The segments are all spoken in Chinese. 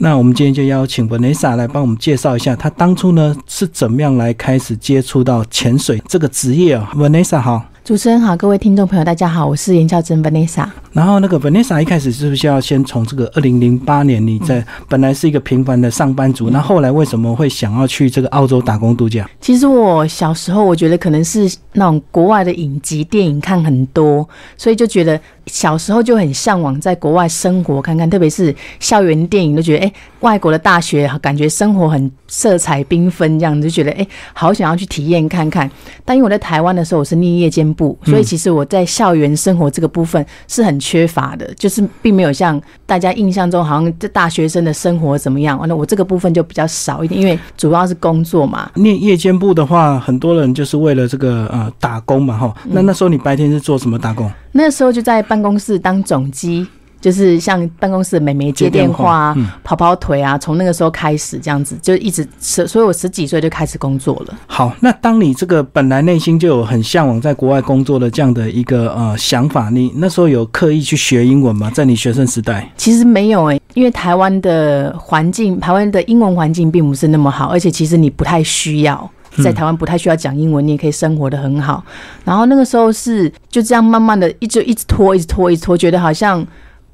那我们今天就邀请 Vanessa 来帮我们介绍一下，她当初呢是怎么样来开始接触到潜水这个职业啊？Vanessa 好。主持人好，各位听众朋友，大家好，我是严孝珍 Vanessa。然后那个 Vanessa 一开始是不是要先从这个二零零八年你在本来是一个平凡的上班族，那后来为什么会想要去这个澳洲打工度假？其实我小时候我觉得可能是那种国外的影集电影看很多，所以就觉得小时候就很向往在国外生活看看，特别是校园电影，都觉得哎，外国的大学感觉生活很色彩缤纷，这样就觉得哎，好想要去体验看看。但因为我在台湾的时候，我是念夜间。部，所以其实我在校园生活这个部分是很缺乏的，就是并没有像大家印象中好像这大学生的生活怎么样。完了，我这个部分就比较少一点，因为主要是工作嘛。念夜间部的话，很多人就是为了这个呃打工嘛，哈。那那时候你白天是做什么打工？那时候就在办公室当总机。就是像办公室的美眉接电话、跑跑腿啊，从那个时候开始这样子，就一直十，所以我十几岁就开始工作了。好，那当你这个本来内心就有很向往在国外工作的这样的一个呃想法，你那时候有刻意去学英文吗？在你学生时代？其实没有诶，因为台湾的环境，台湾的英文环境并不是那么好，而且其实你不太需要在台湾不太需要讲英文，你也可以生活的很好。然后那个时候是就这样慢慢的一直一直拖，一直拖，一直拖，觉得好像。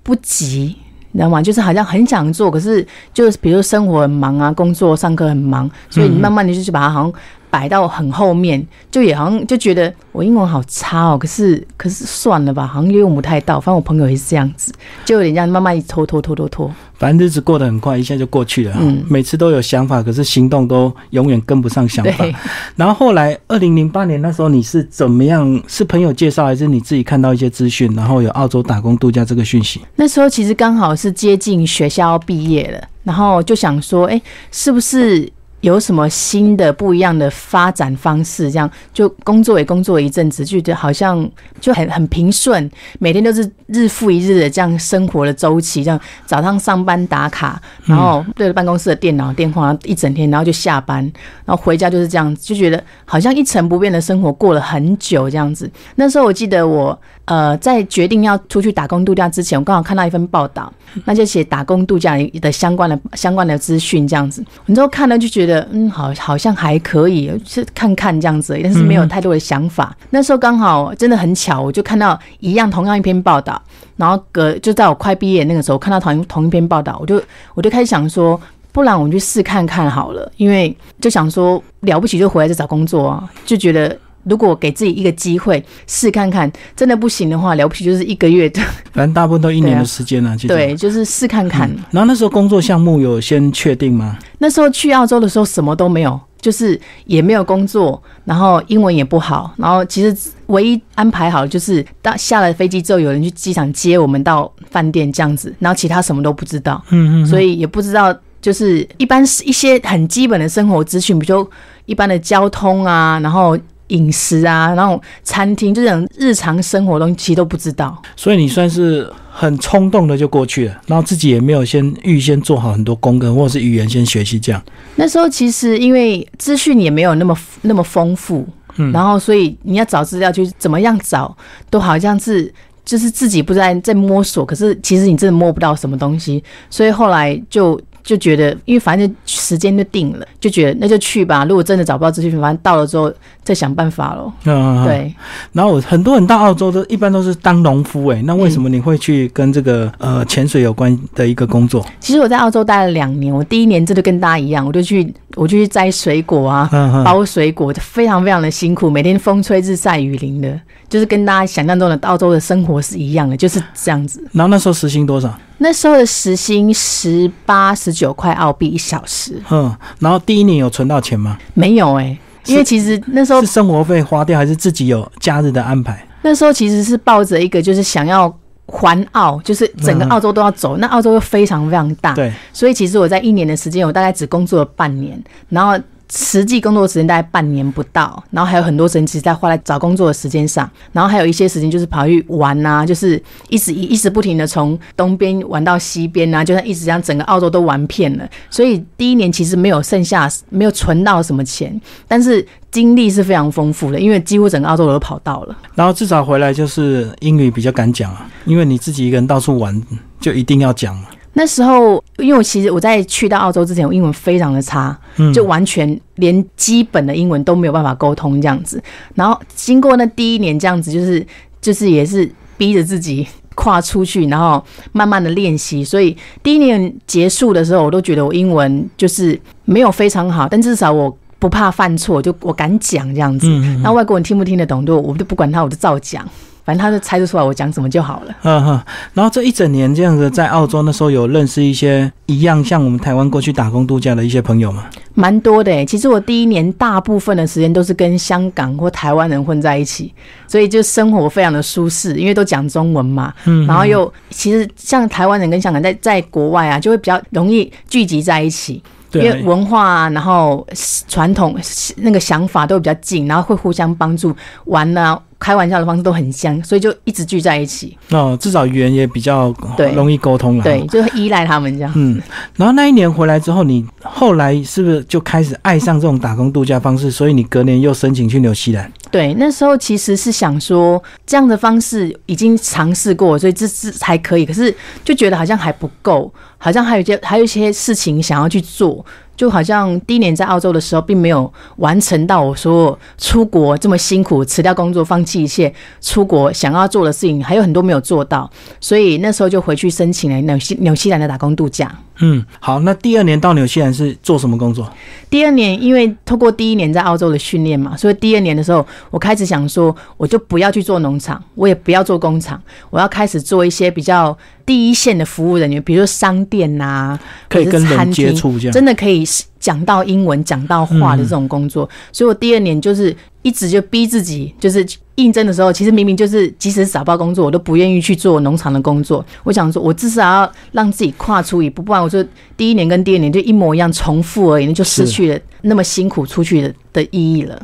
不急，你知道吗？就是好像很想做，可是就是比如生活很忙啊，工作、上课很忙，所以你慢慢的就去把它好像。摆到很后面，就也好像就觉得我英文好差哦，可是可是算了吧，好像用不太到。反正我朋友也是这样子，就有点这样慢慢一拖拖拖拖拖。反正日子过得很快，一下就过去了。嗯，每次都有想法，可是行动都永远跟不上想法。然后后来二零零八年那时候你是怎么样？是朋友介绍，还是你自己看到一些资讯，然后有澳洲打工度假这个讯息？那时候其实刚好是接近学校毕业了，然后就想说，哎，是不是？有什么新的不一样的发展方式？这样就工作也工作一阵子，就觉得好像就很很平顺，每天都是日复一日的这样生活的周期。这样早上上班打卡，然后对着办公室的电脑电话一整天，然后就下班，然后回家就是这样子，就觉得好像一成不变的生活过了很久这样子。那时候我记得我呃在决定要出去打工度假之前，我刚好看到一份报道，那就写打工度假的相关的相关的资讯这样子。你之后看了就觉得。嗯，好，好像还可以，是看看这样子，但是没有太多的想法。那时候刚好真的很巧，我就看到一样同样一篇报道，然后隔就在我快毕业那个时候看到同同一篇报道，我就我就开始想说，不然我们去试看看好了，因为就想说了不起就回来再找工作啊，就觉得。如果给自己一个机会试看看，真的不行的话，了不起就是一个月的。反正大部分都一年的时间了，对，就是试看看。然后那时候工作项目有先确定吗？那时候去澳洲的时候什么都没有，就是也没有工作，然后英文也不好，然后其实唯一安排好就是到下了飞机之后，有人去机场接我们到饭店这样子，然后其他什么都不知道。嗯嗯。所以也不知道，就是一般是一些很基本的生活资讯，比如一般的交通啊，然后。饮食啊，然后餐厅这种日常生活东西其实都不知道，所以你算是很冲动的就过去了，然后自己也没有先预先做好很多功课，或者是语言先学习这样。那时候其实因为资讯也没有那么那么丰富，嗯，然后所以你要找资料就怎么样找，都好像是就是自己不在在摸索，可是其实你真的摸不到什么东西，所以后来就。就觉得，因为反正时间就定了，就觉得那就去吧。如果真的找不到资讯，反正到了之后再想办法喽。嗯，对。然后很多人到澳洲都一般都是当农夫，哎，那为什么你会去跟这个呃潜水有关的一个工作？其实我在澳洲待了两年，我第一年真的跟大家一样，我就去我就去摘水果啊，包水果，非常非常的辛苦，每天风吹日晒雨淋的，就是跟大家想象中的澳洲的生活是一样的，就是这样子。然后那时候时薪多少？那时候的时薪十八十九块澳币一小时。嗯，然后第一年有存到钱吗？没有哎，因为其实那时候是生活费花掉，还是自己有假日的安排？那时候其实是抱着一个就是想要环澳，就是整个澳洲都要走。那澳洲又非常非常大，对，所以其实我在一年的时间，我大概只工作了半年，然后。实际工作时间大概半年不到，然后还有很多时间其实在花在找工作的时间上，然后还有一些时间就是跑去玩啊，就是一直一直不停的从东边玩到西边啊，就像一直将整个澳洲都玩遍了。所以第一年其实没有剩下没有存到什么钱，但是经历是非常丰富的，因为几乎整个澳洲我都跑到了。然后至少回来就是英语比较敢讲啊，因为你自己一个人到处玩，就一定要讲嘛。那时候，因为我其实我在去到澳洲之前，我英文非常的差，就完全连基本的英文都没有办法沟通这样子。然后经过那第一年这样子，就是就是也是逼着自己跨出去，然后慢慢的练习。所以第一年结束的时候，我都觉得我英文就是没有非常好，但至少我不怕犯错，就我敢讲这样子。那外国人听不听得懂，就我就不管他，我就照讲。反正他就猜得出来我讲什么就好了。嗯哼，然后这一整年这样子在澳洲那时候有认识一些一样像我们台湾过去打工度假的一些朋友吗？蛮多的诶，其实我第一年大部分的时间都是跟香港或台湾人混在一起，所以就生活非常的舒适，因为都讲中文嘛。嗯，然后又其实像台湾人跟香港在在国外啊，就会比较容易聚集在一起。因为文化啊，然后传统那个想法都比较近，然后会互相帮助，玩呢开玩笑的方式都很像，所以就一直聚在一起。哦，至少语言也比较容易沟通了。对，就依赖他们这样。嗯，然后那一年回来之后，你后来是不是就开始爱上这种打工度假方式？所以你隔年又申请去纽西兰。对，那时候其实是想说这样的方式已经尝试过，所以这次还可以。可是就觉得好像还不够，好像还有一些还有一些事情想要去做。就好像第一年在澳洲的时候，并没有完成到我说出国这么辛苦，辞掉工作，放弃一切出国想要做的事情，还有很多没有做到。所以那时候就回去申请了纽西纽西兰的打工度假。嗯，好，那第二年到纽西兰是做什么工作？第二年，因为透过第一年在澳洲的训练嘛，所以第二年的时候，我开始想说，我就不要去做农场，我也不要做工厂，我要开始做一些比较第一线的服务人员，比如说商店呐，可以跟人接触，这样真的可以讲到英文、讲到话的这种工作。所以我第二年就是一直就逼自己，就是。应征的时候，其实明明就是，即使是找不到工作，我都不愿意去做农场的工作。我想说，我至少要让自己跨出一步，不然我就第一年跟第二年就一模一样重复而已，那就失去了那么辛苦出去的的意义了。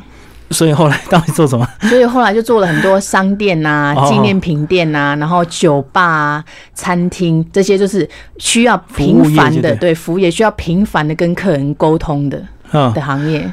所以后来到底做什么？所以后来就做了很多商店呐、纪念品店呐，然后酒吧、餐厅这些，就是需要频繁的对服务业需要频繁的跟客人沟通的的行业。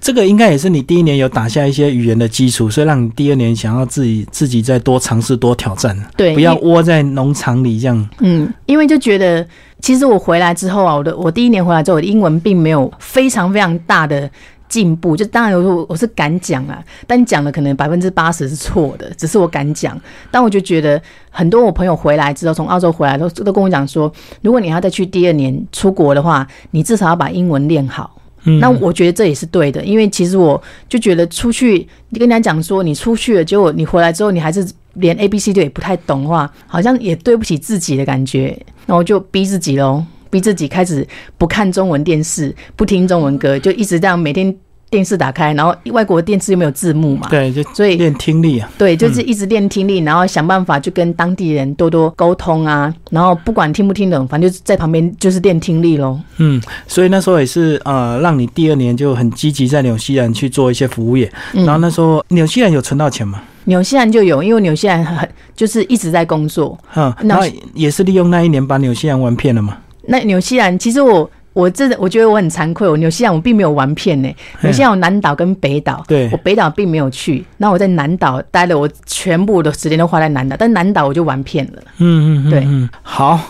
这个应该也是你第一年有打下一些语言的基础，所以让你第二年想要自己自己再多尝试、多挑战。对，不要窝在农场里这样。嗯，因为就觉得，其实我回来之后啊，我的我第一年回来之后，我的英文并没有非常非常大的进步。就当然有时候我是敢讲啊，但讲的可能百分之八十是错的，只是我敢讲。但我就觉得很多我朋友回来之后，从澳洲回来都都跟我讲说，如果你要再去第二年出国的话，你至少要把英文练好。那我觉得这也是对的，因为其实我就觉得出去，你跟人家讲说你出去了，结果你回来之后你还是连 A B C 都也不太懂的话，好像也对不起自己的感觉。那我就逼自己喽，逼自己开始不看中文电视，不听中文歌，就一直这样每天。电视打开，然后外国的电视又没有字幕嘛，对，就所以练听力啊，对，就是一直练听力，然后想办法就跟当地人多多沟通啊，然后不管听不听懂，反正就在旁边就是练听力喽。嗯，所以那时候也是呃，让你第二年就很积极在纽西兰去做一些服务业，然后那时候纽西兰有存到钱吗？纽西兰就有，因为纽西兰很就是一直在工作，嗯，然后也是利用那一年把纽西兰玩骗了嘛。那纽西兰其实我。我真的，我觉得我很惭愧。我纽西兰我并没有玩遍呢。纽西兰有南岛跟北岛，对我北岛并没有去。那我在南岛待了，我全部的时间都花在南岛，但南岛我就玩遍了。嗯嗯，对，嗯。好，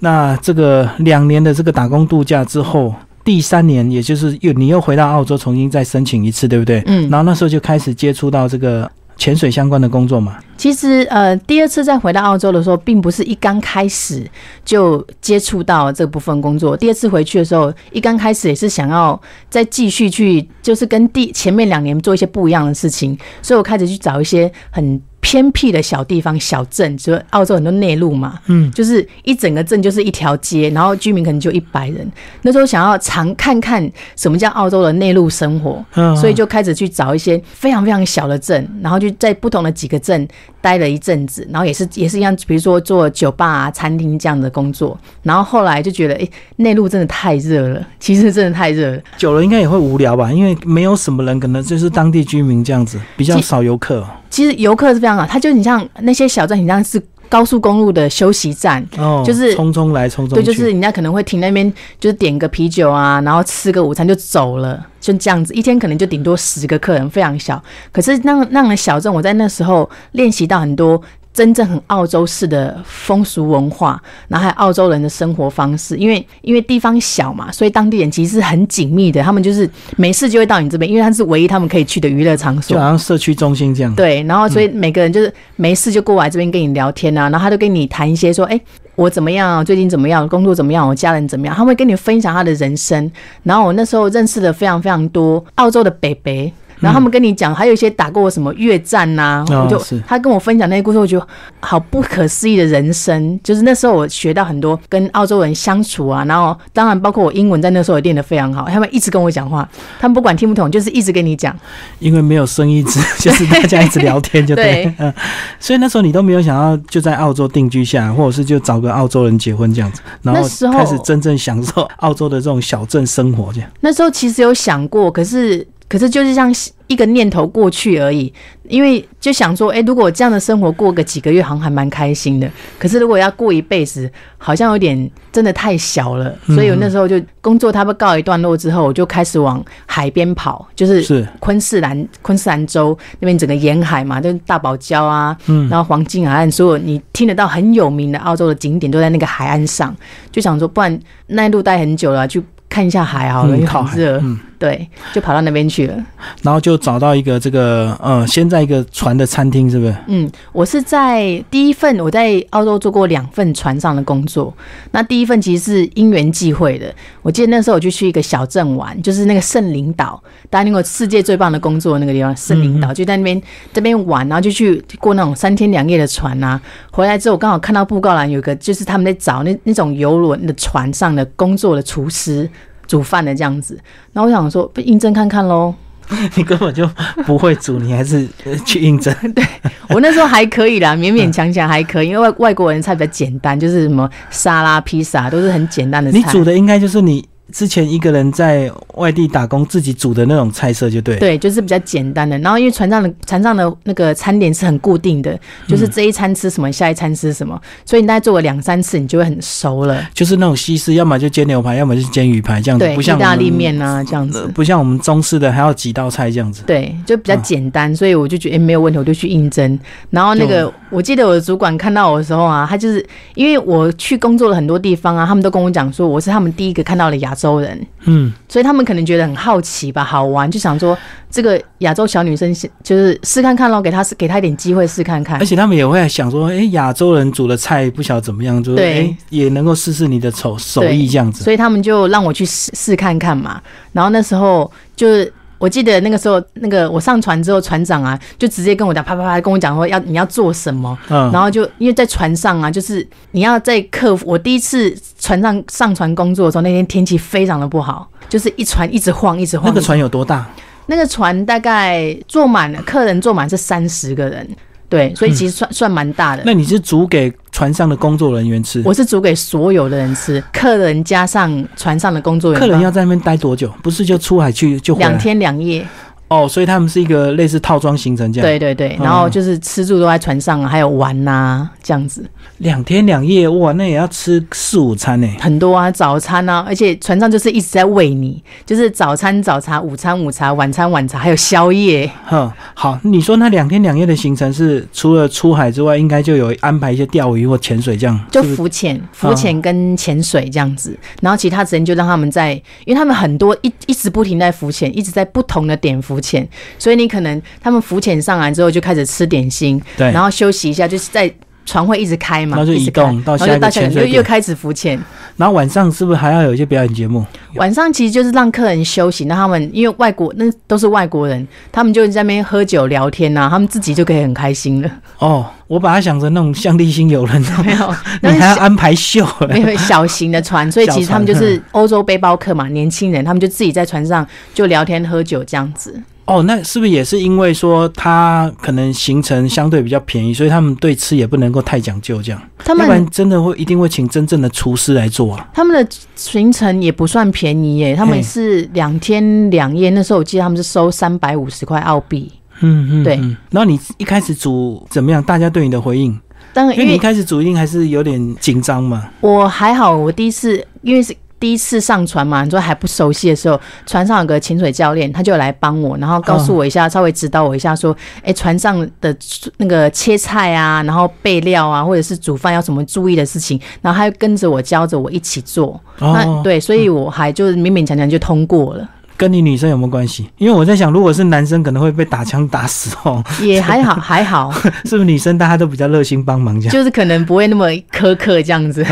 那这个两年的这个打工度假之后，第三年也就是又你又回到澳洲重新再申请一次，对不对？嗯。然后那时候就开始接触到这个。潜水相关的工作嘛，其实呃，第二次再回到澳洲的时候，并不是一刚开始就接触到这部分工作。第二次回去的时候，一刚开始也是想要再继续去，就是跟第前面两年做一些不一样的事情，所以我开始去找一些很。偏僻的小地方、小镇，就澳洲很多内陆嘛，嗯，就是一整个镇就是一条街，然后居民可能就一百人。那时候想要常看看什么叫澳洲的内陆生活，所以就开始去找一些非常非常小的镇，然后就在不同的几个镇待了一阵子，然后也是也是一样，比如说做酒吧啊、餐厅这样的工作。然后后来就觉得，哎，内陆真的太热了，其实真的太热了，久了应该也会无聊吧，因为没有什么人，可能就是当地居民这样子，比较少游客。其实游客是非常好，他就你像那些小镇，你像是高速公路的休息站，哦，就是匆匆来匆匆去，对，就是人家可能会停那边，就是点个啤酒啊，然后吃个午餐就走了，就这样子，一天可能就顶多十个客人，非常小。可是那那样的小镇，我在那时候练习到很多。真正很澳洲式的风俗文化，然后还有澳洲人的生活方式。因为因为地方小嘛，所以当地人其实是很紧密的。他们就是没事就会到你这边，因为它是唯一他们可以去的娱乐场所，就好像社区中心这样。对，然后所以每个人就是没事就过来这边跟你聊天啊，然后他就跟你谈一些说，哎。我怎么样？最近怎么样？工作怎么样？我家人怎么样？他会跟你分享他的人生。然后我那时候认识了非常非常多澳洲的北北。然后他们跟你讲，还有一些打过什么越战呐，我就他跟我分享那些故事，我觉得好不可思议的人生。就是那时候我学到很多跟澳洲人相处啊，然后当然包括我英文在那时候也练得非常好。他们一直跟我讲话，他们不管听不懂，就是一直跟你讲。因为没有生意字，就是大家一直聊天就对。嗯，所以那时候你都没有想要就在澳洲定居下，或者是就找个澳洲人结婚这样子，然后开始真正享受澳洲的这种小镇生活这样。那时候其实有想过，可是。可是就是像一个念头过去而已，因为就想说，哎，如果这样的生活过个几个月，好像还蛮开心的。可是如果要过一辈子，好像有点真的太小了。所以我那时候就工作，他们告一段落之后，我就开始往海边跑，就是昆士兰昆士兰州那边整个沿海嘛，就是大堡礁啊，然后黄金海岸，所有你听得到很有名的澳洲的景点都在那个海岸上。就想说，不然那一路待很久了，去看一下海好了，因为好热。对，就跑到那边去了，然后就找到一个这个，呃，先在一个船的餐厅，是不是？嗯，我是在第一份，我在澳洲做过两份船上的工作。那第一份其实是因缘际会的，我记得那时候我就去一个小镇玩，就是那个圣灵岛，大家听过世界最棒的工作那个地方，圣灵岛，就在那边这边玩，然后就去过那种三天两夜的船啊。回来之后，我刚好看到布告栏有个，就是他们在找那那种游轮的船上的工作的厨师。煮饭的这样子，然后我想说，不应征看看喽。你根本就不会煮，你还是 去应征？对我那时候还可以啦，勉勉强强还可以，因为外外国人菜比较简单，就是什么沙拉、披萨都是很简单的菜。你煮的应该就是你。之前一个人在外地打工，自己煮的那种菜色就对，对，就是比较简单的。然后因为船上的船上的那个餐点是很固定的，就是这一餐吃什么，下一餐吃什么，所以你大概做了两三次，你就会很熟了。就是那种西式，要么就煎牛排，要么就是煎鱼排这样子，不像意大利面啊这样子，不像我们中式的还要几道菜这样子。对，就比较简单，所以我就觉得没有问题，我就去应征。然后那个我记得我的主管看到我的时候啊，他就是因为我去工作了很多地方啊，他们都跟我讲说我是他们第一个看到的亚洲人。嗯，所以他们可能觉得很好奇吧，好玩，就想说这个亚洲小女生就是试看看咯，给她给她一点机会试看看。而且他们也会想说，哎，亚洲人煮的菜不晓得怎么样，就哎也能够试试你的手手艺这样子。所以他们就让我去试试看看嘛。然后那时候就是。我记得那个时候，那个我上船之后，船长啊就直接跟我讲，啪啪啪跟我讲说要你要做什么，嗯，然后就因为在船上啊，就是你要在客服。我第一次船上上船工作的时候，那天天气非常的不好，就是一船一直晃，一直晃。那个船有多大？那个船大概坐满了，客人坐满是三十个人。对，所以其实算算蛮大的。那你是煮给船上的工作人员吃？我是煮给所有的人吃，客人加上船上的工作人员。客人要在那边待多久？不是就出海去就两天两夜。哦，所以他们是一个类似套装行程这样。对对对，然后就是吃住都在船上，还有玩呐这样子。两天两夜哇，那也要吃四五餐呢。很多啊，早餐啊，而且船上就是一直在喂你，就是早餐早茶、午餐午茶、晚餐晚茶，还有宵夜。哼，好，你说那两天两夜的行程是除了出海之外，应该就有安排一些钓鱼或潜水这样。就浮潜、浮潜跟潜水这样子，然后其他时间就让他们在，因为他们很多一一直不停在浮潜，一直在不同的点浮。浮潜，所以你可能他们浮潜上来之后就开始吃点心，对，然后休息一下，就是在船会一直开嘛，然后就移动到下一个潜水又又开始浮潜，然后晚上是不是还要有一些表演节目？晚上其实就是让客人休息，那他们因为外国那都是外国人，他们就在那边喝酒聊天呐，他们自己就可以很开心了。哦，我把它想成那种像立新游轮，没有，你还要安排秀，没有小型的船，所以其实他们就是欧洲背包客嘛，年轻人，他们就自己在船上就聊天喝酒这样子。哦，那是不是也是因为说他可能行程相对比较便宜，所以他们对吃也不能够太讲究，这样，要不然真的会一定会请真正的厨师来做啊。他们的行程也不算便宜耶，他们是两天两夜，那时候我记得他们是收三百五十块澳币。嗯嗯，对。然后你一开始煮怎么样？大家对你的回应？当然，因为你一开始煮一定还是有点紧张嘛。我还好，我第一次因为是。第一次上船嘛，你说还不熟悉的时候，船上有个潜水教练，他就来帮我，然后告诉我一下，稍微指导我一下，说，哎，船上的那个切菜啊，然后备料啊，或者是煮饭要什么注意的事情，然后他就跟着我教着我一起做。那对，所以我还就是勉勉强强就通过了。跟你女生有没有关系？因为我在想，如果是男生，可能会被打枪打死哦。也还好，还好，是不是女生大家都比较热心帮忙这样？就是可能不会那么苛刻这样子。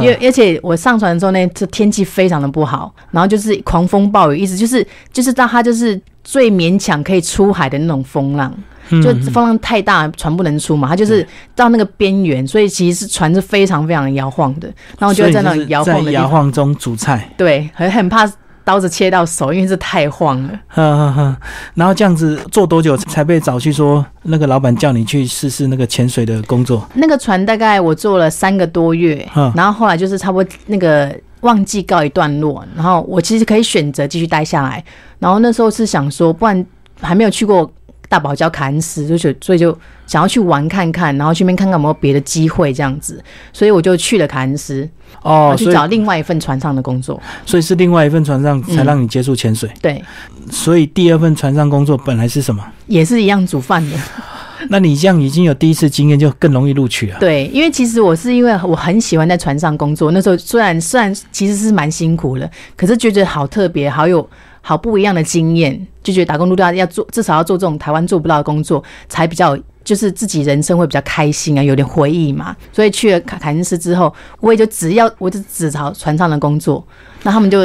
因为而且我上船的时候呢，这天气非常的不好，然后就是狂风暴雨，意思就是就是到它就是最勉强可以出海的那种风浪，就风浪太大，船不能出嘛，它就是到那个边缘，所以其实是船是非常非常摇晃的。然后就在那摇晃的摇晃中煮菜，对，很很怕。刀子切到手，因为这太晃了。然后这样子做多久才被找去说那个老板叫你去试试那个潜水的工作？那个船大概我做了三个多月，然后后来就是差不多那个旺季告一段落，然后我其实可以选择继续待下来。然后那时候是想说，不然还没有去过。大堡礁凯恩斯，就所以就想要去玩看看，然后去那边看看有没有别的机会这样子，所以我就去了凯恩斯哦，去找另外一份船上的工作。所以是另外一份船上才让你接触潜水。对，所以第二份船上工作本来是什么？也是一样煮饭的。那你这样已经有第一次经验，就更容易录取了。对，因为其实我是因为我很喜欢在船上工作，那时候虽然虽然其实是蛮辛苦的，可是觉得好特别，好有。好不一样的经验，就觉得打工度假要做，至少要做这种台湾做不到的工作，才比较就是自己人生会比较开心啊，有点回忆嘛。所以去了凯凯恩斯之后，我也就只要我就只找船上的工作，那他们就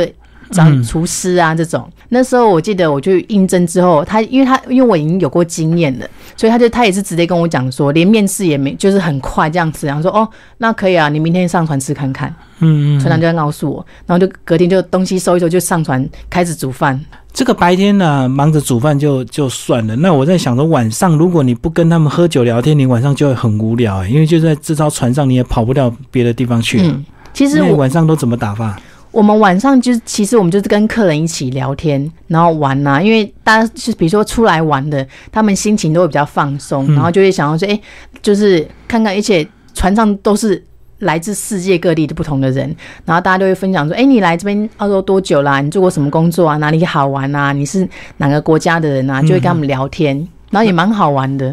找厨师啊这种。那时候我记得我去应征之后，他因为他因为我已经有过经验了，所以他就他也是直接跟我讲说，连面试也没，就是很快这样子，然后说哦，那可以啊，你明天上船吃看看。嗯嗯，船长就在告诉我，然后就隔天就东西收一收就上船开始煮饭。这个白天呢忙着煮饭就就算了，那我在想着晚上如果你不跟他们喝酒聊天，你晚上就会很无聊，因为就在这艘船上你也跑不到别的地方去。嗯，其实我晚上都怎么打发？我们晚上就是其实我们就是跟客人一起聊天，然后玩呐，因为大家是比如说出来玩的，他们心情都会比较放松，然后就会想要说，哎，就是看看，而且船上都是。来自世界各地的不同的人，然后大家都会分享说：“哎，你来这边澳洲多久啦？你做过什么工作啊？哪里好玩啊？你是哪个国家的人啊？”就会跟他们聊天。然后也蛮好玩的。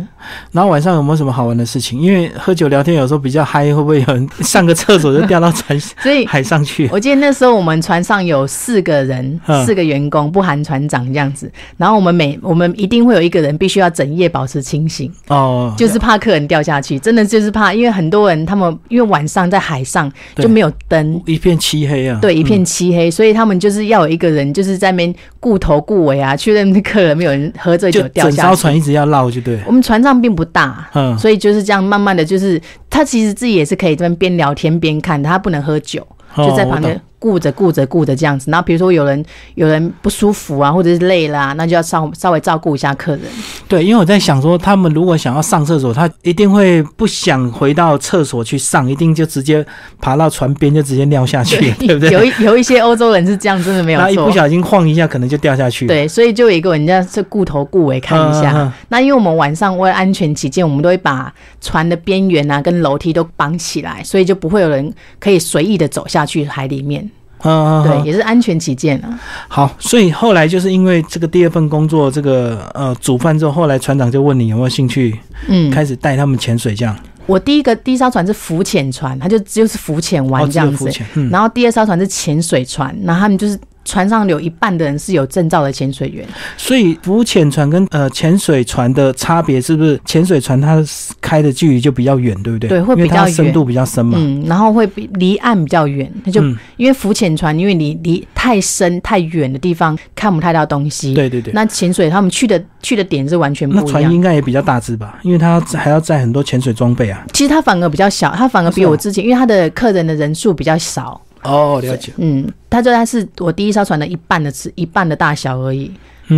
然后晚上有没有什么好玩的事情？因为喝酒聊天有时候比较嗨，会不会有人上个厕所就掉到船 所以海上去？我记得那时候我们船上有四个人，四个员工不含船长这样子。然后我们每我们一定会有一个人必须要整夜保持清醒哦，就是怕客人掉下去。真的就是怕，因为很多人他们因为晚上在海上就没有灯，一片漆黑啊。对，一片漆黑，所以他们就是要有一个人就是在那边顾头顾尾啊，确认客人没有人喝醉酒掉下去。要绕就对，我们船上并不大，嗯，所以就是这样慢慢的就是他其实自己也是可以这边边聊天边看，他不能喝酒，就在旁边。顾着顾着顾着这样子，然后比如说有人有人不舒服啊，或者是累啦，那就要稍稍微照顾一下客人。对，因为我在想说，他们如果想要上厕所，他一定会不想回到厕所去上，一定就直接爬到船边就直接尿下去，对不对？有有一些欧洲人是这样，真的没有错。一不小心晃一下，可能就掉下去。对，所以就有一个人家是顾头顾尾看一下。那因为我们晚上为了安全起见，我们都会把船的边缘啊跟楼梯都绑起来，所以就不会有人可以随意的走下去海里面。嗯，对，也是安全起见啊。好，所以后来就是因为这个第二份工作，这个呃煮饭之后，后来船长就问你有没有兴趣，嗯，开始带他们潜水这样。我第一个第一艘船是浮潜船，它就就是浮潜玩这样子，然后第二艘船是潜水船，然后他们就是。船上有一半的人是有证照的潜水员，所以浮潜船跟呃潜水船的差别是不是？潜水船它开的距离就比较远，对不对？对，会比较深度比较深嘛。嗯，然后会比离岸比较远，那就因为浮潜船，因为你离太深太远的地方看不太到东西。对对对。那潜水他们去的去的点是完全不一样。那船应该也比较大只吧？因为它还要载很多潜水装备啊。其实它反而比较小，它反而比我之前，因为它的客人的人数比较少。哦，了解。嗯，他说他是我第一艘船的一半的尺，一半的大小而已，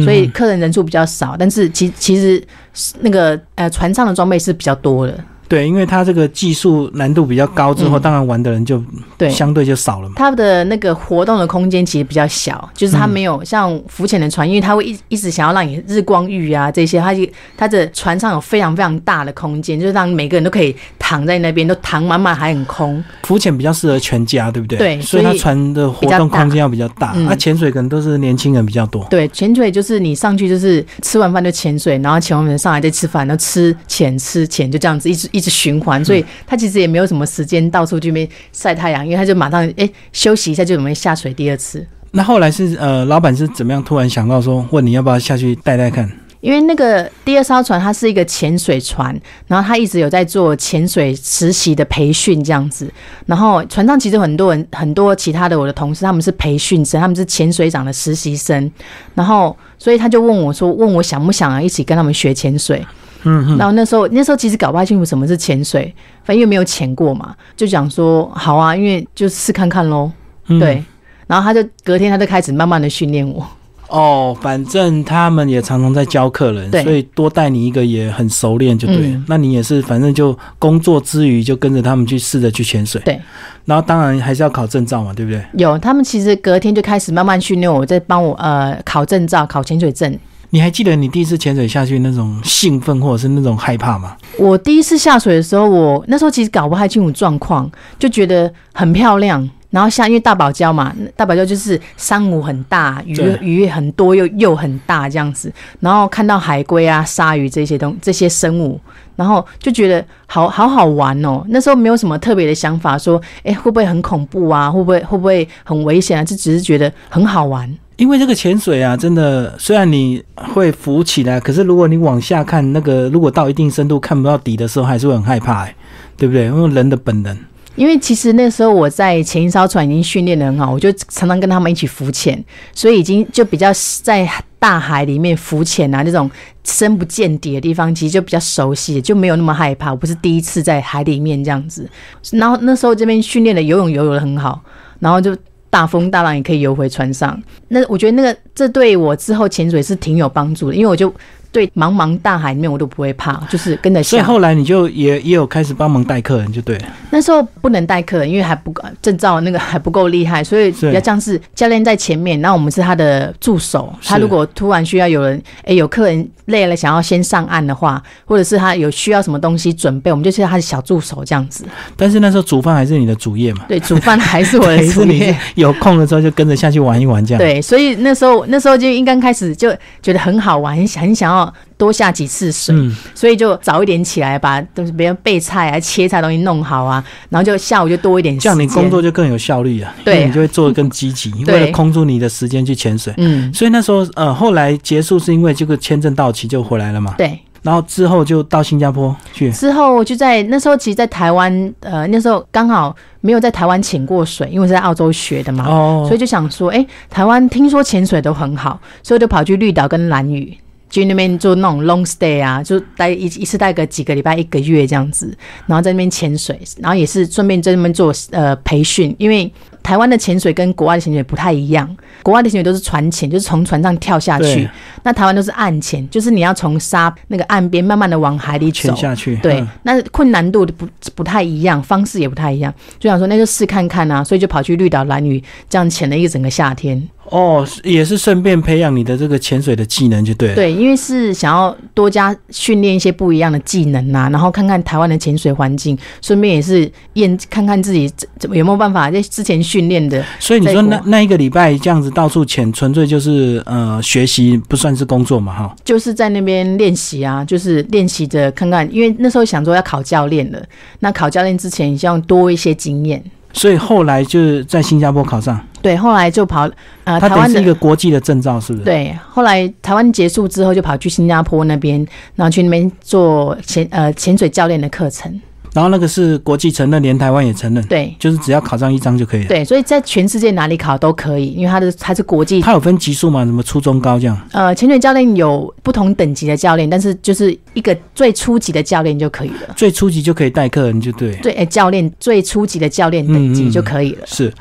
所以客人人数比较少。但是其其实那个呃船上的装备是比较多的。对，因为它这个技术难度比较高，之后当然玩的人就对相对就少了嘛。它的那个活动的空间其实比较小，就是它没有像浮潜的船，因为它会一一直想要让你日光浴啊这些，它就它的船上有非常非常大的空间，就是让每个人都可以躺在那边，都躺满满还很空。浮潜比较适合全家，对不对？对，所以它船的活动空间要比较大。那潜水可能都是年轻人比较多。对，潜水就是你上去就是吃完饭就潜水，然后潜完水上来再吃饭，然后吃潜吃潜，就这样子一直一直循环。所以他其实也没有什么时间到处去边晒太阳，因为他就马上哎休息一下就准备下水第二次。那后来是呃，老板是怎么样突然想到说问你要不要下去带带看？因为那个第二艘船它是一个潜水船，然后他一直有在做潜水实习的培训这样子。然后船上其实很多人很多其他的我的同事他们是培训生，他们是潜水长的实习生。然后所以他就问我说，问我想不想啊一起跟他们学潜水？嗯，然后那时候那时候其实搞不太清楚什么是潜水，反正因为没有潜过嘛，就想说好啊，因为就试看看喽。对，然后他就隔天他就开始慢慢的训练我。哦，反正他们也常常在教客人，所以多带你一个也很熟练，就对。那你也是，反正就工作之余就跟着他们去试着去潜水。对，然后当然还是要考证照嘛，对不对？有，他们其实隔天就开始慢慢训练我，在帮我呃考证照、考潜水证。你还记得你第一次潜水下去那种兴奋或者是那种害怕吗？我第一次下水的时候，我那时候其实搞不太清楚状况，就觉得很漂亮。然后下，因为大堡礁嘛，大堡礁就是珊瑚很大，鱼鱼很多又又很大这样子。然后看到海龟啊、鲨鱼这些东这些生物，然后就觉得好好好玩哦。那时候没有什么特别的想法，说哎会不会很恐怖啊？会不会会不会很危险啊？就只是觉得很好玩。因为这个潜水啊，真的虽然你会浮起来，可是如果你往下看，那个如果到一定深度看不到底的时候，还是会很害怕，对不对？因为人的本能。因为其实那时候我在前一艘船已经训练的很好，我就常常跟他们一起浮潜，所以已经就比较在大海里面浮潜啊，那种深不见底的地方，其实就比较熟悉，就没有那么害怕。我不是第一次在海里面这样子，然后那时候这边训练的游泳游泳的很好，然后就大风大浪也可以游回船上。那我觉得那个这对我之后潜水是挺有帮助的，因为我就。对，茫茫大海里面我都不会怕，就是跟着。所以后来你就也也有开始帮忙带客人，就对。那时候不能带客人，因为还不够证照，那个还不够厉害，所以比较像是教练在前面，然后我们是他的助手。他如果突然需要有人，哎，有客人累了想要先上岸的话，或者是他有需要什么东西准备，我们就是他的小助手这样子。但是那时候煮饭还是你的主业嘛？对，煮饭还是我的 主业。有空的时候就跟着下去玩一玩这样。对，所以那时候那时候就应该开始就觉得很好玩，很很想要。多下几次水，所以就早一点起来，把都是别人备菜啊、切菜东西弄好啊，然后就下午就多一点。这样你工作就更有效率啊，对，你就会做的更积极，为了空出你的时间去潜水。嗯，所以那时候呃，后来结束是因为这个签证到期就回来了嘛。对，然后之后就到新加坡去。之后就在那时候，其实，在台湾呃，那时候刚好没有在台湾潜过水，因为是在澳洲学的嘛，哦，所以就想说，哎，台湾听说潜水都很好，所以就跑去绿岛跟蓝屿。去那边做那种 long stay 啊，就待一一次待个几个礼拜一个月这样子，然后在那边潜水，然后也是顺便在那边做呃培训，因为台湾的潜水跟国外的潜水不太一样，国外的潜水都是船潜，就是从船上跳下去，那台湾都是岸潜，就是你要从沙那个岸边慢慢的往海里潜下去，对，那困难度不不太一样，方式也不太一样，就想说那就试看看啊，所以就跑去绿岛蓝屿这样潜了一整个夏天。哦，也是顺便培养你的这个潜水的技能，就对。对，因为是想要多加训练一些不一样的技能呐，然后看看台湾的潜水环境，顺便也是验看看自己怎么有没有办法在之前训练的。所以你说那那一个礼拜这样子到处潜，纯粹就是呃学习，不算是工作嘛，哈。就是在那边练习啊，就是练习着看看，因为那时候想说要考教练了，那考教练之前希望多一些经验。所以后来就是在新加坡考上，对，后来就跑呃，台湾是一个国际的证照，是不是？对，后来台湾结束之后，就跑去新加坡那边，然后去那边做潜呃潜水教练的课程。然后那个是国际承认，连台湾也承认，对，就是只要考上一张就可以了。对，所以在全世界哪里考都可以，因为它的它是国际。它有分级数嘛？什么初中高这样？呃，潜水教练有不同等级的教练，但是就是一个最初级的教练就可以了。最初级就可以带客人就对。对，哎，教练最初级的教练等级就可以了。是，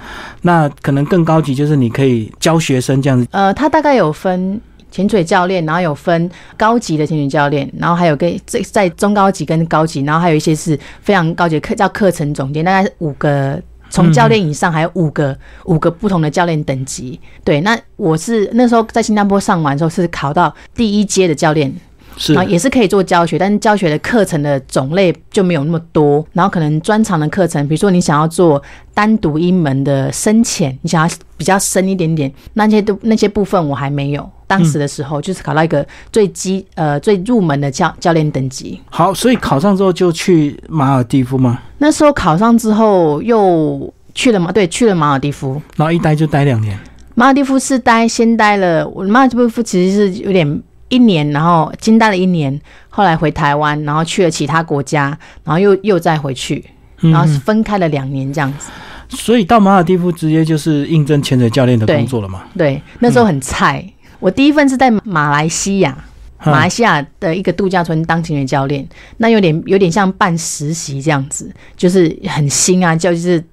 那可能更高级就是你可以教学生这样子。呃，它大概有分。潜水教练，然后有分高级的潜水教练，然后还有跟在在中高级跟高级，然后还有一些是非常高级课叫课程总监，大概五个。从教练以上还有五个五个不同的教练等级，对，那我是那时候在新加坡上完之后是考到第一阶的教练，是啊，也是可以做教学，但是教学的课程的种类就没有那么多，然后可能专长的课程，比如说你想要做单独一门的深浅，你想要比较深一点点，那些都那些部分我还没有。当时的时候就是考到一个最基呃最入门的教教练等级。好，所以考上之后就去马尔蒂夫吗？那时候考上之后又去了吗？对，去了马尔蒂夫。然后一待就待两年。马尔蒂夫是待先待了，我马尔蒂夫其实是有点一年，然后先待了一年，后来回台湾，然后去了其他国家，然后又又再回去，然后是分开了两年这样子。所以到马尔蒂夫直接就是应征潜水教练的工作了嘛？对，那时候很菜。我第一份是在马来西亚，马来西亚的一个度假村当潜水教练，那有点有点像办实习这样子，就是很新啊，教就是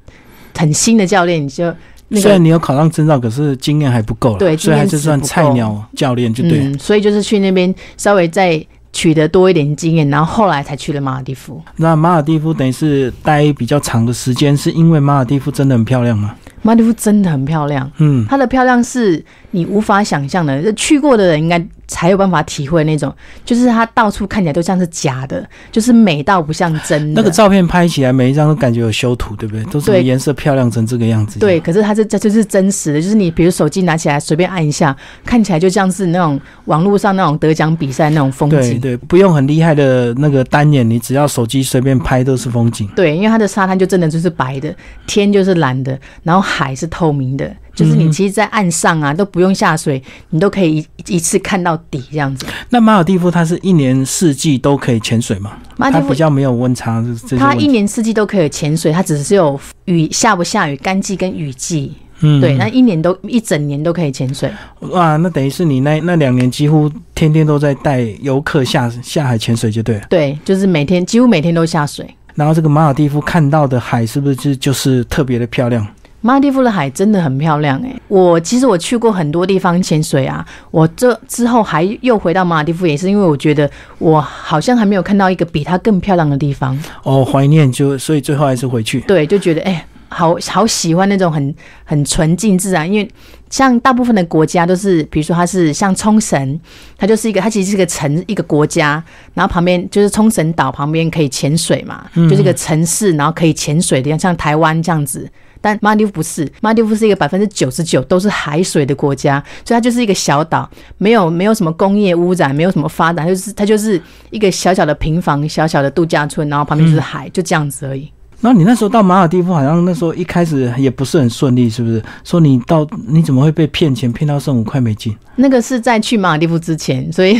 很新的教练，你就虽然你有考上证照，可是经验还不够，对，所以还是算菜鸟教练就对。所以就是去那边稍微再取得多一点经验，然后后来才去了马尔蒂夫。那马尔蒂夫等于是待比较长的时间，是因为马尔蒂夫真的很漂亮吗？马尔蒂夫真的很漂亮，嗯，它的漂亮是你无法想象的，去过的人应该。才有办法体会那种，就是它到处看起来都像是假的，就是美到不像真的。那个照片拍起来每一张都感觉有修图，对不对？都是颜色漂亮成这个样子。对，可是它是这就是真实的，就是你比如手机拿起来随便按一下，看起来就像是那种网络上那种得奖比赛那种风景。对对，不用很厉害的那个单眼，你只要手机随便拍都是风景。对，因为它的沙滩就真的就是白的，天就是蓝的，然后海是透明的。就是你其实，在岸上啊，都不用下水，你都可以一一次看到底这样子。那马尔蒂夫它是一年四季都可以潜水吗？它比较没有温差，它一年四季都可以潜水，它只是有雨下不下雨、干季跟雨季。嗯，对，那一年都一整年都可以潜水。哇，那等于是你那那两年几乎天天都在带游客下下海潜水，就对了。对，就是每天几乎每天都下水。然后这个马尔蒂夫看到的海是不是就是特别的漂亮？马尔蒂夫的海真的很漂亮诶，我其实我去过很多地方潜水啊，我这之后还又回到马尔蒂夫，也是因为我觉得我好像还没有看到一个比它更漂亮的地方。哦，怀念就所以最后还是回去。对，就觉得哎，好好喜欢那种很很纯净自然，因为像大部分的国家都是，比如说它是像冲绳，它就是一个它其实是个城一个国家，然后旁边就是冲绳岛旁边可以潜水嘛，就是个城市，然后可以潜水的，像台湾这样子。但马尔蒂夫不是，马尔蒂夫是一个百分之九十九都是海水的国家，所以它就是一个小岛，没有没有什么工业污染，没有什么发展，就是它就是一个小小的平房、小小的度假村，然后旁边就是海，就这样子而已。那你那时候到马尔蒂夫，好像那时候一开始也不是很顺利，是不是？说你到你怎么会被骗钱，骗到剩五块美金？那个是在去马尔蒂夫之前，所以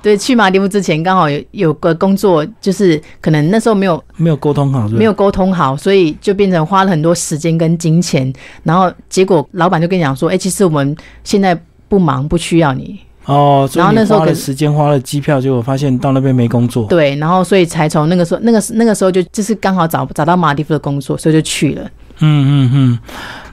对去马尔蒂夫之前刚好有有个工作，就是可能那时候没有没有沟通好，没有沟通好，所以就变成花了很多时间跟金钱，然后结果老板就跟你讲说：“哎，其实我们现在不忙，不需要你。”哦，然后那时候花了时间，花了机票，结果发现到那边没工作。对，然后所以才从那个时候，那个那个时候就就是刚好找找到马尔蒂夫的工作，所以就去了。嗯嗯嗯。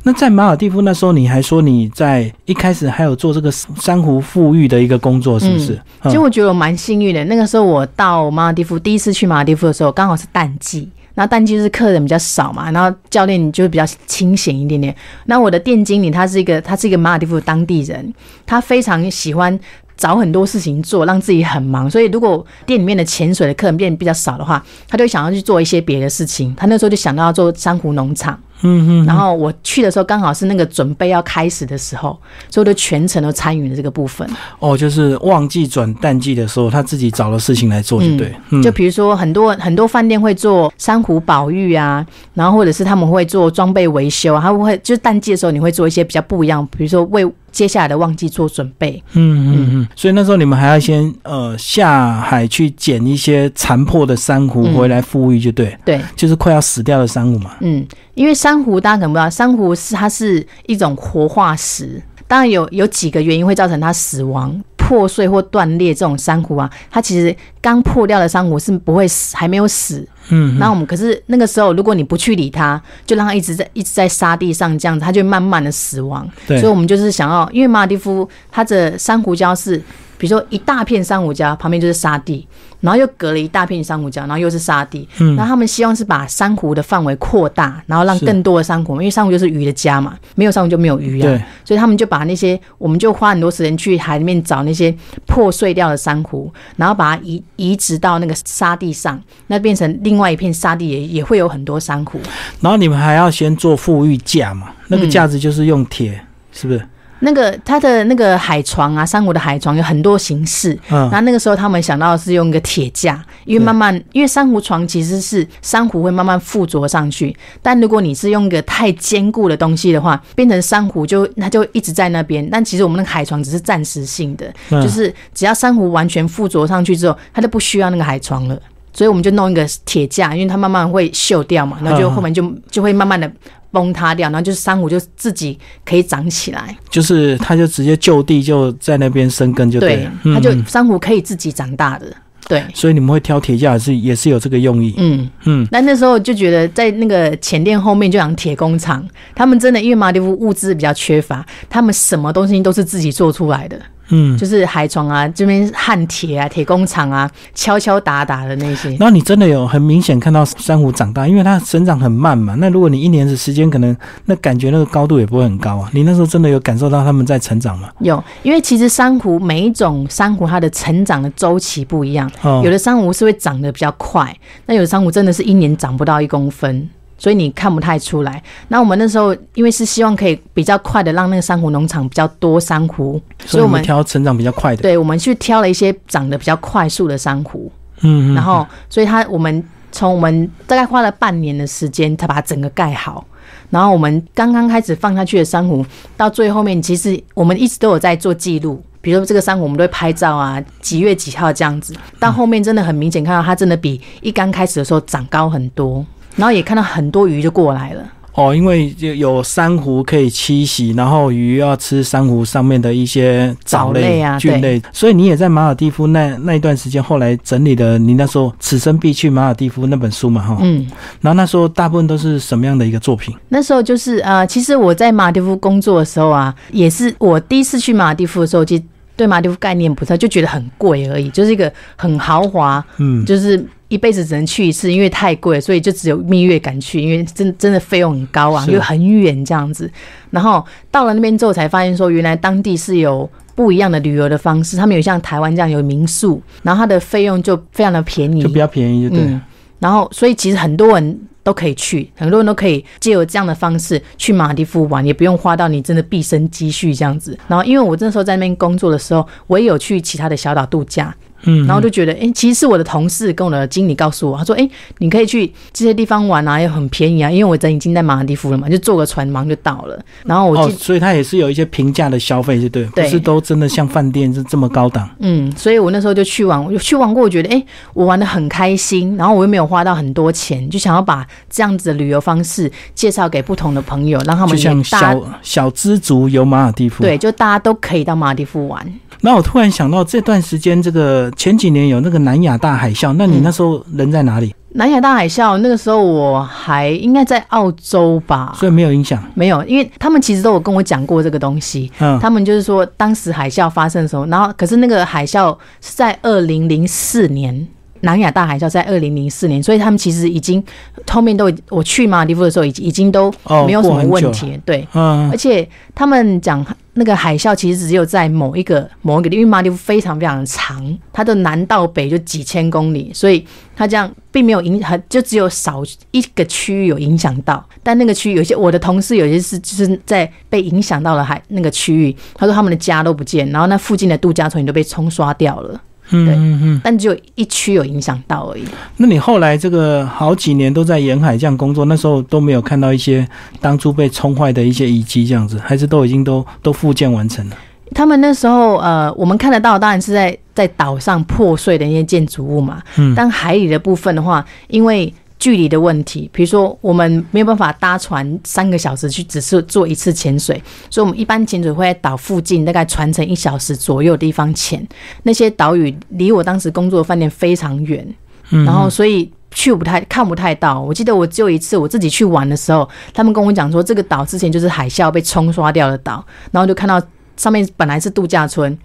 那在马尔蒂夫那时候，你还说你在一开始还有做这个珊瑚富裕的一个工作，是不是？其实我觉得我蛮幸运的。那个时候我到马尔蒂夫第一次去马尔蒂夫的时候，刚好是淡季，那淡季就是客人比较少嘛，然后教练就比较清闲一点点。那我的店经理他是一个，他是一个马尔代夫当地人，他非常喜欢。找很多事情做，让自己很忙。所以，如果店里面的潜水的客人变比较少的话，他就想要去做一些别的事情。他那时候就想到要做珊瑚农场。嗯嗯。然后我去的时候，刚好是那个准备要开始的时候，所以我就全程都参与了这个部分。哦，就是旺季转淡季的时候，他自己找了事情来做，就对。就比如说，很多很多饭店会做珊瑚保育啊，然后或者是他们会做装备维修啊，他们会就是淡季的时候，你会做一些比较不一样，比如说为。接下来的旺季做准备，嗯嗯嗯，所以那时候你们还要先呃下海去捡一些残破的珊瑚回来复育，就对，对，就是快要死掉的珊瑚嘛。嗯，因为珊瑚大家可能不知道，珊瑚是它是一种活化石，当然有有几个原因会造成它死亡。破碎或断裂这种珊瑚啊，它其实刚破掉的珊瑚是不会死，还没有死。嗯，那我们可是那个时候，如果你不去理它，就让它一直在一直在沙地上这样子，它就慢慢的死亡。对，所以我们就是想要，因为马尔蒂夫它的珊瑚礁是。比如说一大片珊瑚礁旁边就是沙地，然后又隔了一大片珊瑚礁，然后又是沙地。嗯，那他们希望是把珊瑚的范围扩大，然后让更多的珊瑚，因为珊瑚就是鱼的家嘛，没有珊瑚就没有鱼啊。对，所以他们就把那些，我们就花很多时间去海里面找那些破碎掉的珊瑚，然后把它移移植到那个沙地上，那变成另外一片沙地也也会有很多珊瑚。然后你们还要先做富裕架嘛，那个架子就是用铁，是不是？那个它的那个海床啊，珊瑚的海床有很多形式。嗯，那那个时候他们想到的是用一个铁架，因为慢慢，因为珊瑚床其实是珊瑚会慢慢附着上去。但如果你是用一个太坚固的东西的话，变成珊瑚就它就一直在那边。但其实我们那个海床只是暂时性的，就是只要珊瑚完全附着上去之后，它就不需要那个海床了。所以我们就弄一个铁架，因为它慢慢会锈掉嘛，然后就后面就就会慢慢的。崩塌掉，然后就是珊瑚就自己可以长起来，就是它就直接就地就在那边生根就对了，它就珊瑚可以自己长大的，对。所以你们会挑铁架是也是有这个用意，嗯嗯。那那时候就觉得在那个前店后面就养铁工厂，他们真的因为马里夫物资比较缺乏，他们什么东西都是自己做出来的。嗯，就是海床啊，这边焊铁啊，铁工厂啊，敲敲打打的那些。那你真的有很明显看到珊瑚长大，因为它生长很慢嘛。那如果你一年的时间，可能那感觉那个高度也不会很高啊。你那时候真的有感受到它们在成长吗？有，因为其实珊瑚每一种珊瑚它的成长的周期不一样，有的珊瑚是会长得比较快，那有的珊瑚真的是一年长不到一公分。所以你看不太出来。那我们那时候因为是希望可以比较快的让那个珊瑚农场比较多珊瑚，所以我们挑成长比较快的。对，我们去挑了一些长得比较快速的珊瑚。嗯，嗯然后所以它我们从我们大概花了半年的时间才把它整个盖好。然后我们刚刚开始放下去的珊瑚，到最后面其实我们一直都有在做记录，比如说这个珊瑚我们都会拍照啊，几月几号这样子。到后面真的很明显看到它真的比一刚开始的时候长高很多。然后也看到很多鱼就过来了哦，因为有珊瑚可以栖息，然后鱼要吃珊瑚上面的一些藻类啊、菌类，所以你也在马尔蒂夫那那一段时间，后来整理的你那时候《此生必去马尔蒂夫》那本书嘛，哈，嗯，然后那时候大部分都是什么样的一个作品？那时候就是呃，其实我在马尔蒂夫工作的时候啊，也是我第一次去马尔蒂夫的时候，其实对马尔蒂夫概念不太，就觉得很贵而已，就是一个很豪华，嗯，就是。一辈子只能去一次，因为太贵，所以就只有蜜月敢去，因为真真的费用很高啊，又很远这样子。然后到了那边之后，才发现说原来当地是有不一样的旅游的方式，他们有像台湾这样有民宿，然后它的费用就非常的便宜，就比较便宜，对。然后所以其实很多人都可以去，很多人都可以借由这样的方式去马蒂夫玩，也不用花到你真的毕生积蓄这样子。然后因为我那时候在那边工作的时候，我也有去其他的小岛度假。嗯，然后就觉得，哎，其实是我的同事跟我的经理告诉我，他说，哎，你可以去这些地方玩啊，也很便宜啊，因为我人已经在马尔地夫了嘛，就坐个船忙就到了。然后我，哦，所以他也是有一些平价的消费，就对，不是都真的像饭店是这么高档。嗯，所以我那时候就去玩，我就去玩过，我觉得，哎，我玩的很开心，然后我又没有花到很多钱，就想要把这样子的旅游方式介绍给不同的朋友，让他们就像小小知足游马尔地夫，对，就大家都可以到马尔地夫玩。那我突然想到，这段时间这个前几年有那个南亚大海啸，那你那时候人在哪里？南亚大海啸那个时候我还应该在澳洲吧，所以没有影响。没有，因为他们其实都有跟我讲过这个东西。嗯，他们就是说当时海啸发生的时候，然后可是那个海啸是在二零零四年。南亚大海啸在二零零四年，所以他们其实已经后面都我去马尔蒂夫的时候，已经已经都没有什么问题。对，嗯，而且他们讲那个海啸其实只有在某一个某一个地，因为马尔蒂夫非常非常的长，它的南到北就几千公里，所以它这样并没有影响，就只有少一个区域有影响到。但那个区域有些我的同事有些是就是在被影响到了海那个区域，他说他们的家都不见，然后那附近的度假村都被冲刷掉了。嗯嗯嗯，但只有一区有影响到而已。那你后来这个好几年都在沿海这样工作，那时候都没有看到一些当初被冲坏的一些遗迹这样子，还是都已经都都复建完成了？他们那时候呃，我们看得到，当然是在在岛上破碎的一些建筑物嘛。嗯。但海里的部分的话，因为距离的问题，比如说我们没有办法搭船三个小时去，只是做一次潜水，所以我们一般潜水会在岛附近，大概船程一小时左右的地方潜。那些岛屿离我当时工作的饭店非常远，然后所以去不太看不太到。我记得我只有一次我自己去玩的时候，他们跟我讲说，这个岛之前就是海啸被冲刷掉的岛，然后就看到上面本来是度假村。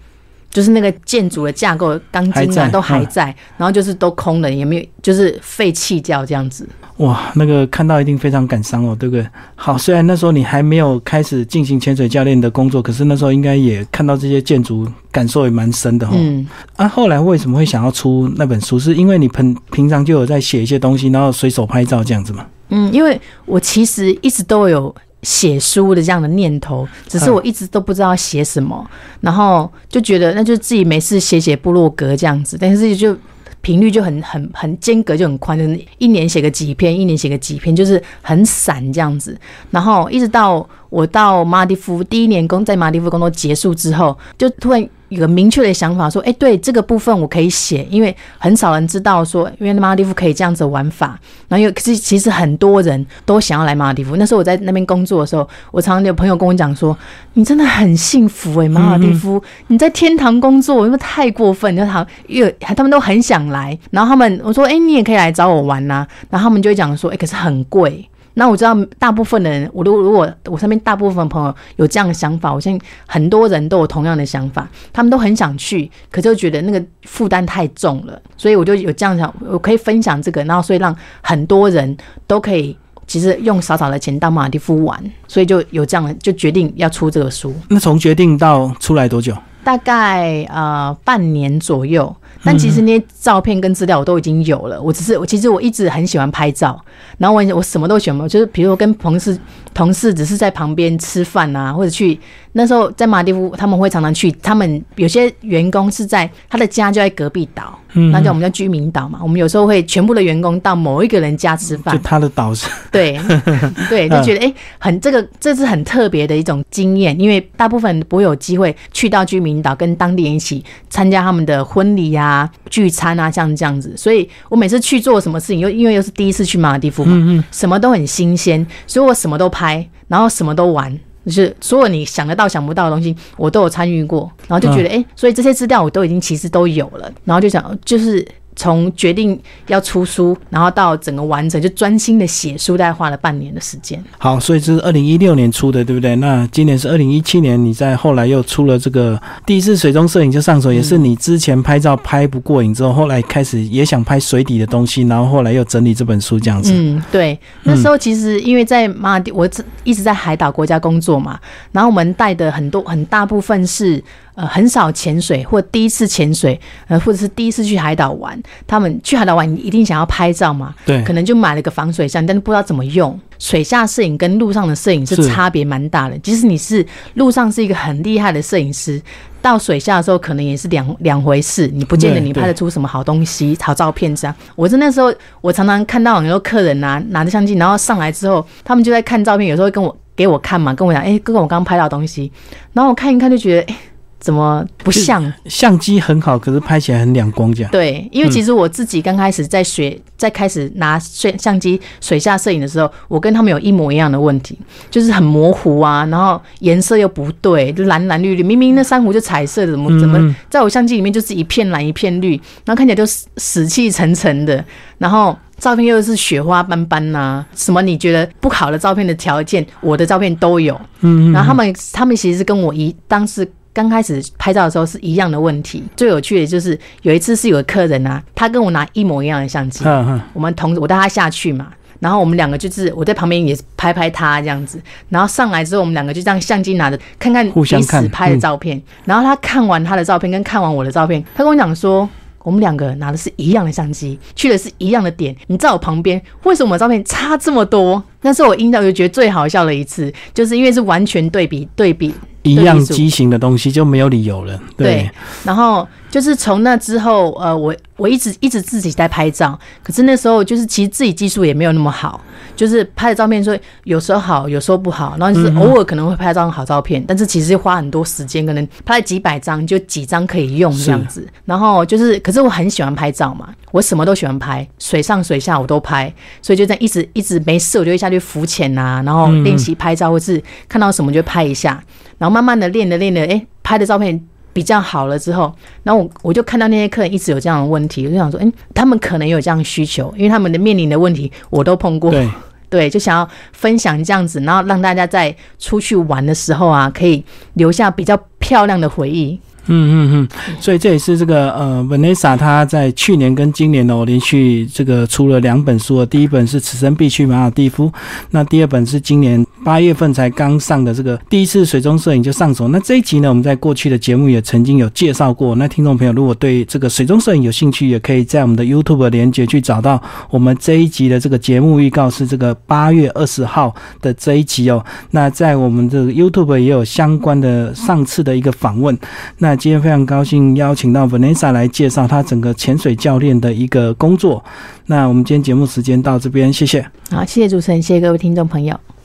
就是那个建筑的架构钢筋啊都还在，然后就是都空了，也没有就是废弃掉这样子。哇，那个看到一定非常感伤哦，对不对？好，虽然那时候你还没有开始进行潜水教练的工作，可是那时候应该也看到这些建筑，感受也蛮深的哈。嗯。啊，后来为什么会想要出那本书？是因为你平平常就有在写一些东西，然后随手拍照这样子嘛？嗯，因为我其实一直都有。写书的这样的念头，只是我一直都不知道写什么，然后就觉得那就自己没事写写部落格这样子，但是就频率就很很很间隔就很宽，就是一年写个几篇，一年写个几篇，就是很散这样子，然后一直到我到马蒂夫第一年工在马蒂夫工作结束之后，就突然。有个明确的想法，说，哎，对这个部分我可以写，因为很少人知道说，因为马尔蒂夫可以这样子玩法。然后又可是其实很多人都想要来马尔蒂夫。那时候我在那边工作的时候，我常常有朋友跟我讲说，你真的很幸福哎，马尔蒂夫，你在天堂工作，因为太过分，就好，因为他们都很想来。然后他们我说，哎，你也可以来找我玩呐。然后他们就会讲说，哎，可是很贵。那我知道大部分的人，我如如果我身边大部分朋友有这样的想法，我相信很多人都有同样的想法，他们都很想去，可就觉得那个负担太重了，所以我就有这样想，我可以分享这个，然后所以让很多人都可以，其实用少少的钱到马尔蒂夫玩，所以就有这样，就决定要出这个书。那从决定到出来多久？大概呃半年左右。但其实那些照片跟资料我都已经有了，我只是我其实我一直很喜欢拍照，然后我我什么都喜欢，就是比如说跟同事同事只是在旁边吃饭啊，或者去那时候在马蒂夫他们会常常去，他们有些员工是在他的家就在隔壁岛，那叫我们叫居民岛嘛，我们有时候会全部的员工到某一个人家吃饭，就他的岛上，对对，就觉得哎很这个这是很特别的一种经验，因为大部分不会有机会去到居民岛跟当地人一起参加他们的婚礼呀。啊，聚餐啊，像这样子，所以我每次去做什么事情，又因为又是第一次去马尔地夫嘛，什么都很新鲜，所以我什么都拍，然后什么都玩，就是所有你想得到、想不到的东西，我都有参与过，然后就觉得，哎，所以这些资料我都已经其实都有了，然后就想，就是。从决定要出书，然后到整个完成，就专心的写书，大概花了半年的时间。好，所以这是二零一六年出的，对不对？那今年是二零一七年，你在后来又出了这个第一次水中摄影就上手，也是你之前拍照拍不过瘾之后，后来开始也想拍水底的东西，然后后来又整理这本书这样子。嗯，对。那时候其实因为在马尔地，我一直在海岛国家工作嘛，然后我们带的很多很大部分是。呃，很少潜水或第一次潜水，呃，或者是第一次去海岛玩，他们去海岛玩，你一定想要拍照嘛？对，可能就买了个防水箱，但是不知道怎么用。水下摄影跟陆上的摄影是差别蛮大的。即使你是陆上是一个很厉害的摄影师，到水下的时候可能也是两两回事。你不见得你拍得出什么好东西、好照片这样。我是那时候，我常常看到很多客人拿拿着相机，然后上来之后，他们就在看照片，有时候会跟我给我看嘛，跟我讲，哎，哥哥，我刚刚拍到东西，然后我看一看就觉得，哎。怎么不像？相机很好，可是拍起来很亮光，这样。对，因为其实我自己刚开始在学，在开始拿水相机水下摄影的时候，我跟他们有一模一样的问题，就是很模糊啊，然后颜色又不对，就蓝蓝绿绿，明明那珊瑚就彩色的，怎么怎么在我相机里面就是一片蓝一片绿，然后看起来就死死气沉沉的，然后照片又是雪花斑斑呐，什么你觉得不好的照片的条件，我的照片都有。嗯，然后他们他们其实是跟我一当时。刚开始拍照的时候是一样的问题，最有趣的就是有一次是有个客人啊，他跟我拿一模一样的相机，我们同我带他下去嘛，然后我们两个就是我在旁边也拍拍他这样子，然后上来之后我们两个就这样相机拿着看看彼此拍的照片，然后他看完他的照片跟看完我的照片，他跟我讲说。我们两个拿的是一样的相机，去的是一样的点。你在我旁边，为什么照片差这么多？那是我印象就觉得最好笑的一次，就是因为是完全对比对比一样畸形的东西就没有理由了。对，然后就是从那之后，呃，我我一直一直自己在拍照，可是那时候就是其实自己技术也没有那么好，就是拍的照片说有时候好，有时候不好，然后就是偶尔可能会拍张好照片，但是其实花很多时间，可能拍了几百张就几张可以用这样子。然后就是，可是我很喜欢拍照嘛，我什么都喜欢拍，水上水下我都拍，所以就在一直一直没事我就下去浮潜呐，然后练习拍照，或是看到什么就拍一下，然后慢慢的练的练的，哎，拍的照片。比较好了之后，然后我我就看到那些客人一直有这样的问题，我就想说，哎，他们可能有这样需求，因为他们的面临的问题我都碰过，对，对，就想要分享这样子，然后让大家在出去玩的时候啊，可以留下比较漂亮的回忆。嗯嗯嗯，所以这也是这个呃，Vanessa 她在去年跟今年哦，连续这个出了两本书，第一本是《此生必去马尔蒂夫》，那第二本是今年八月份才刚上的这个第一次水中摄影就上手。那这一集呢，我们在过去的节目也曾经有介绍过。那听众朋友如果对这个水中摄影有兴趣，也可以在我们的 YouTube 连接去找到我们这一集的这个节目预告，是这个八月二十号的这一集哦。那在我们的 YouTube 也有相关的上次的一个访问。那今天非常高兴邀请到 Vanessa 来介绍她整个潜水教练的一个工作。那我们今天节目时间到这边，谢谢。好，谢谢主持人，谢谢各位听众朋友。